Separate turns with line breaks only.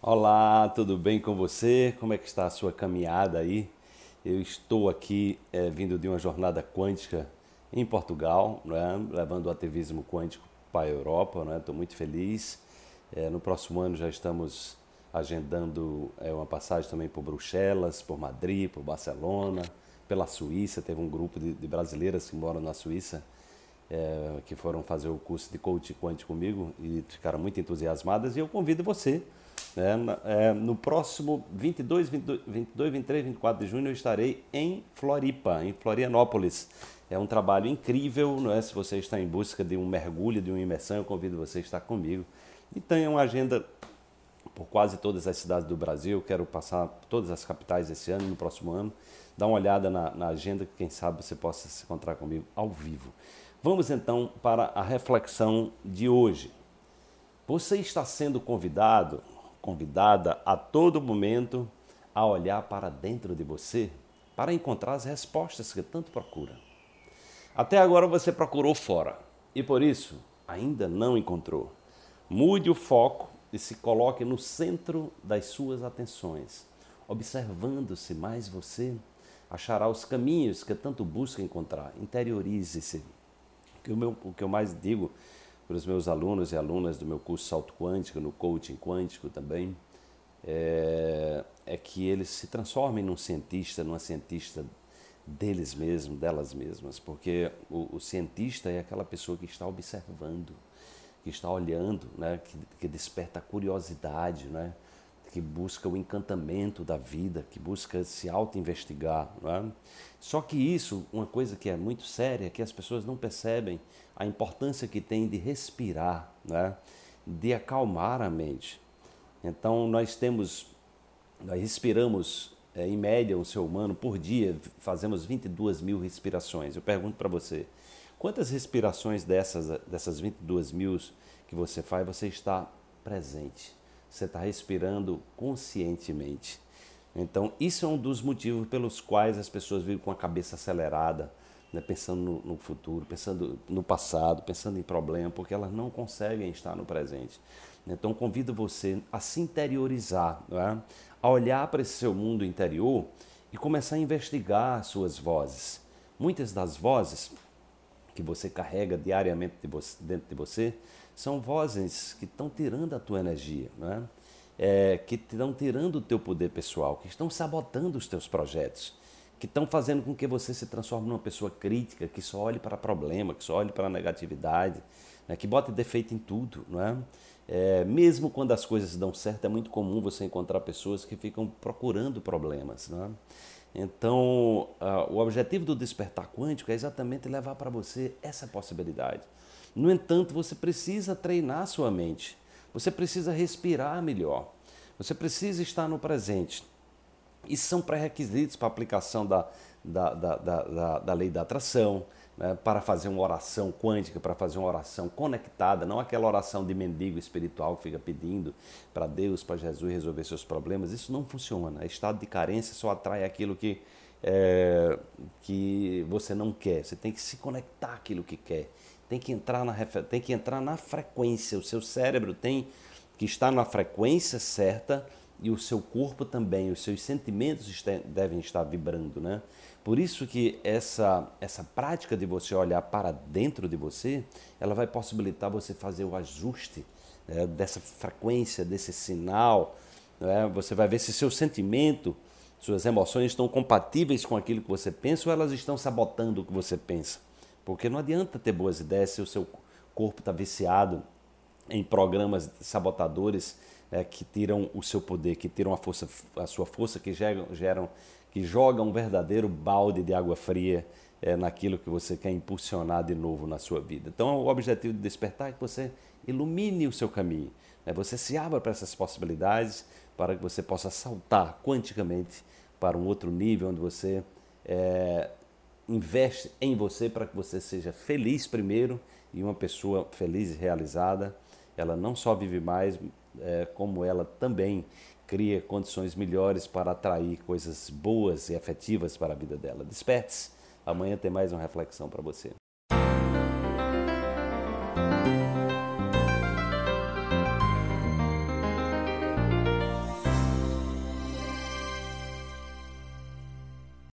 Olá, tudo bem com você? Como é que está a sua caminhada aí? Eu estou aqui é, vindo de uma jornada quântica em Portugal, né? levando o ativismo quântico para a Europa. Né? Estou muito feliz. É, no próximo ano já estamos agendando é, uma passagem também por Bruxelas, por Madrid, por Barcelona, pela Suíça. Teve um grupo de, de brasileiras que moram na Suíça que foram fazer o curso de coaching quântico comigo e ficaram muito entusiasmadas. E eu convido você. Né, é, no próximo 22, 22, 22, 23, 24 de junho eu estarei em Floripa, em Florianópolis. É um trabalho incrível, não é? Se você está em busca de um mergulho, de uma imersão, eu convido você a estar comigo. E tenho uma agenda por quase todas as cidades do Brasil. Quero passar todas as capitais esse ano, no próximo ano. Dá uma olhada na, na agenda, que quem sabe você possa se encontrar comigo ao vivo. Vamos então para a reflexão de hoje. Você está sendo convidado, convidada a todo momento a olhar para dentro de você para encontrar as respostas que tanto procura. Até agora você procurou fora e por isso ainda não encontrou. Mude o foco e se coloque no centro das suas atenções. Observando-se mais você, achará os caminhos que tanto busca encontrar. Interiorize-se o, o que eu mais digo para os meus alunos e alunas do meu curso Salto Quântico, no Coaching Quântico também, é, é que eles se transformem num cientista, numa cientista deles mesmos, delas mesmas, porque o, o, cientista é aquela pessoa que está observando, que está olhando, né, que, que desperta curiosidade, né, que busca o encantamento da vida, que busca se auto-investigar. É? Só que isso, uma coisa que é muito séria, é que as pessoas não percebem a importância que tem de respirar, é? de acalmar a mente. Então, nós temos, nós respiramos, é, em média, um ser humano, por dia, fazemos 22 mil respirações. Eu pergunto para você, quantas respirações dessas, dessas 22 mil que você faz, você está presente? Você está respirando conscientemente. Então, isso é um dos motivos pelos quais as pessoas vivem com a cabeça acelerada, né, pensando no, no, futuro, pensando no passado, pensando em problema, porque elas não conseguem estar no presente. Então, convido você a se interiorizar, é? a olhar para esse seu mundo interior e começar a investigar suas vozes. Muitas das vozes que você carrega diariamente dentro de você são vozes que estão tirando a tua energia, né? É, que estão tirando o teu poder pessoal, que estão sabotando os teus projetos, que estão fazendo com que você se transforme numa pessoa crítica, que só olhe para problema, que só olhe para negatividade, né? que bote defeito em tudo. Não é? Mesmo quando as coisas dão certo, é muito comum você encontrar pessoas que ficam procurando problemas. Não é? Então, uh, o objetivo do despertar quântico é exatamente levar para você essa possibilidade. No entanto, você precisa treinar sua mente. Você precisa respirar melhor. Você precisa estar no presente. Isso são pré-requisitos para a aplicação da, da, da, da, da lei da atração, né? para fazer uma oração quântica, para fazer uma oração conectada, não aquela oração de mendigo espiritual que fica pedindo para Deus, para Jesus resolver seus problemas. Isso não funciona. Estado de carência só atrai aquilo que, é, que você não quer. Você tem que se conectar àquilo que quer tem que entrar na, tem que entrar na frequência. O seu cérebro tem que estar na frequência certa e o seu corpo também, os seus sentimentos devem estar vibrando, né? Por isso que essa, essa prática de você olhar para dentro de você, ela vai possibilitar você fazer o ajuste né, dessa frequência, desse sinal. Né? Você vai ver se seu sentimento, suas emoções estão compatíveis com aquilo que você pensa ou elas estão sabotando o que você pensa. Porque não adianta ter boas ideias se o seu corpo está viciado em programas sabotadores é, que tiram o seu poder, que tiram a, força, a sua força, que geram, geram, que jogam um verdadeiro balde de água fria é, naquilo que você quer impulsionar de novo na sua vida. Então, o objetivo de despertar é que você ilumine o seu caminho, né? você se abra para essas possibilidades, para que você possa saltar quanticamente para um outro nível onde você é, investe em você para que você seja feliz primeiro e uma pessoa feliz e realizada. Ela não só vive mais, é, como ela também cria condições melhores para atrair coisas boas e afetivas para a vida dela. Desperte-se. Amanhã tem mais uma reflexão para você.